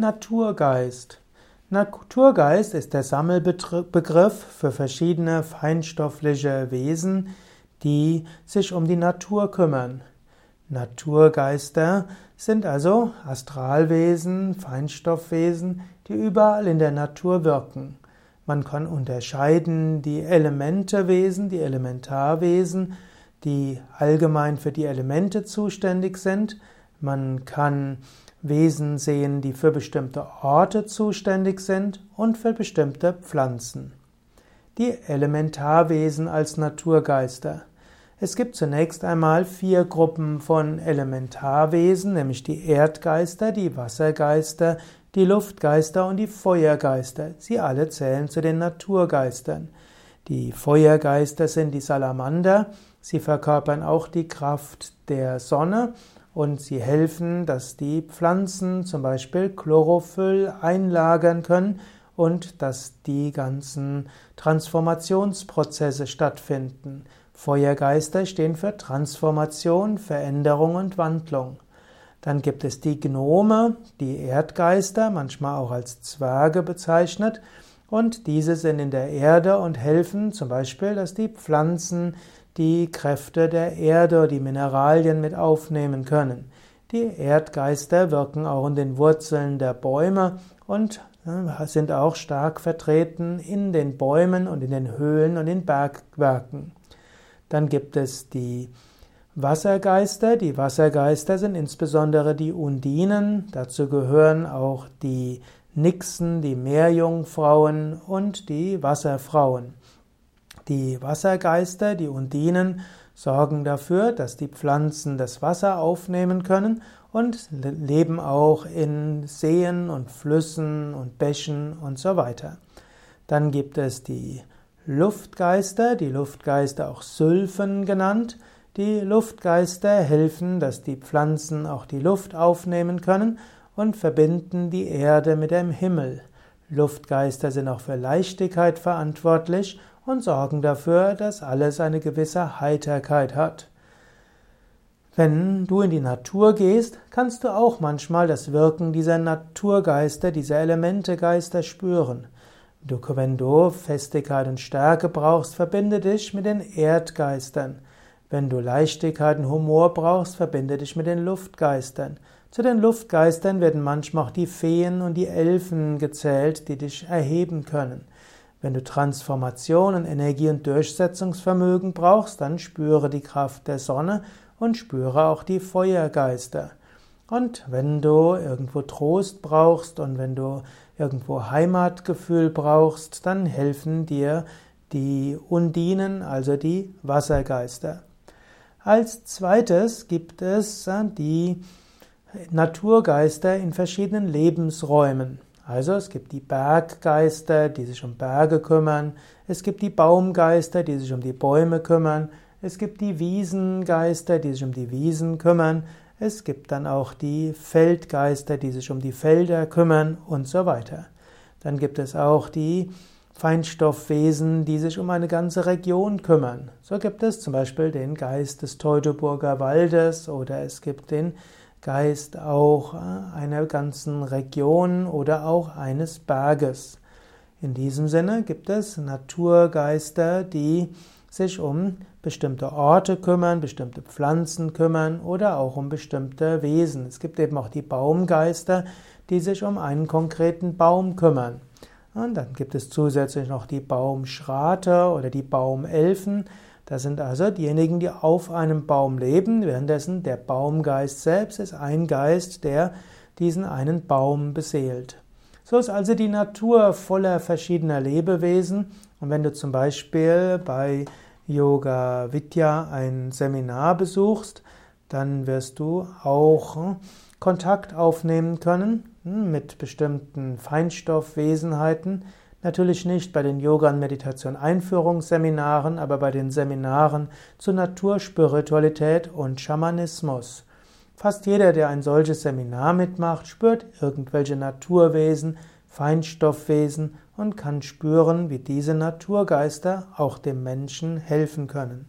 Naturgeist. Naturgeist ist der Sammelbegriff für verschiedene feinstoffliche Wesen, die sich um die Natur kümmern. Naturgeister sind also Astralwesen, Feinstoffwesen, die überall in der Natur wirken. Man kann unterscheiden die Elementewesen, die Elementarwesen, die allgemein für die Elemente zuständig sind. Man kann Wesen sehen, die für bestimmte Orte zuständig sind und für bestimmte Pflanzen. Die Elementarwesen als Naturgeister. Es gibt zunächst einmal vier Gruppen von Elementarwesen, nämlich die Erdgeister, die Wassergeister, die Luftgeister und die Feuergeister. Sie alle zählen zu den Naturgeistern. Die Feuergeister sind die Salamander, sie verkörpern auch die Kraft der Sonne und sie helfen, dass die Pflanzen zum Beispiel Chlorophyll einlagern können und dass die ganzen Transformationsprozesse stattfinden. Feuergeister stehen für Transformation, Veränderung und Wandlung. Dann gibt es die Gnome, die Erdgeister, manchmal auch als Zwerge bezeichnet, und diese sind in der Erde und helfen zum Beispiel, dass die Pflanzen die Kräfte der Erde, die Mineralien mit aufnehmen können. Die Erdgeister wirken auch in den Wurzeln der Bäume und äh, sind auch stark vertreten in den Bäumen und in den Höhlen und in Bergwerken. Dann gibt es die Wassergeister. Die Wassergeister sind insbesondere die Undinen. Dazu gehören auch die Nixen, die Meerjungfrauen und die Wasserfrauen. Die Wassergeister, die Undinen, sorgen dafür, dass die Pflanzen das Wasser aufnehmen können und leben auch in Seen und Flüssen und Bächen und so weiter. Dann gibt es die Luftgeister, die Luftgeister auch Sylphen genannt. Die Luftgeister helfen, dass die Pflanzen auch die Luft aufnehmen können und verbinden die Erde mit dem Himmel. Luftgeister sind auch für Leichtigkeit verantwortlich und sorgen dafür, dass alles eine gewisse Heiterkeit hat. Wenn du in die Natur gehst, kannst du auch manchmal das Wirken dieser Naturgeister, dieser Elementegeister spüren. Du, wenn du Festigkeit und Stärke brauchst, verbinde dich mit den Erdgeistern. Wenn du Leichtigkeit und Humor brauchst, verbinde dich mit den Luftgeistern. Zu den Luftgeistern werden manchmal auch die Feen und die Elfen gezählt, die dich erheben können. Wenn du Transformation und Energie und Durchsetzungsvermögen brauchst, dann spüre die Kraft der Sonne und spüre auch die Feuergeister. Und wenn du irgendwo Trost brauchst und wenn du irgendwo Heimatgefühl brauchst, dann helfen dir die Undinen, also die Wassergeister. Als zweites gibt es die Naturgeister in verschiedenen Lebensräumen. Also es gibt die Berggeister, die sich um Berge kümmern, es gibt die Baumgeister, die sich um die Bäume kümmern, es gibt die Wiesengeister, die sich um die Wiesen kümmern, es gibt dann auch die Feldgeister, die sich um die Felder kümmern und so weiter. Dann gibt es auch die Feinstoffwesen, die sich um eine ganze Region kümmern. So gibt es zum Beispiel den Geist des Teutoburger Waldes oder es gibt den Geist auch äh, einer ganzen Region oder auch eines Berges. In diesem Sinne gibt es Naturgeister, die sich um bestimmte Orte kümmern, bestimmte Pflanzen kümmern oder auch um bestimmte Wesen. Es gibt eben auch die Baumgeister, die sich um einen konkreten Baum kümmern. Und dann gibt es zusätzlich noch die Baumschrate oder die Baumelfen, das sind also diejenigen, die auf einem Baum leben, währenddessen der Baumgeist selbst ist ein Geist, der diesen einen Baum beseelt. So ist also die Natur voller verschiedener Lebewesen. Und wenn du zum Beispiel bei Yoga Vidya ein Seminar besuchst, dann wirst du auch Kontakt aufnehmen können mit bestimmten Feinstoffwesenheiten, Natürlich nicht bei den Yoga- und Meditation-Einführungsseminaren, aber bei den Seminaren zu Naturspiritualität und Schamanismus. Fast jeder, der ein solches Seminar mitmacht, spürt irgendwelche Naturwesen, Feinstoffwesen und kann spüren, wie diese Naturgeister auch dem Menschen helfen können.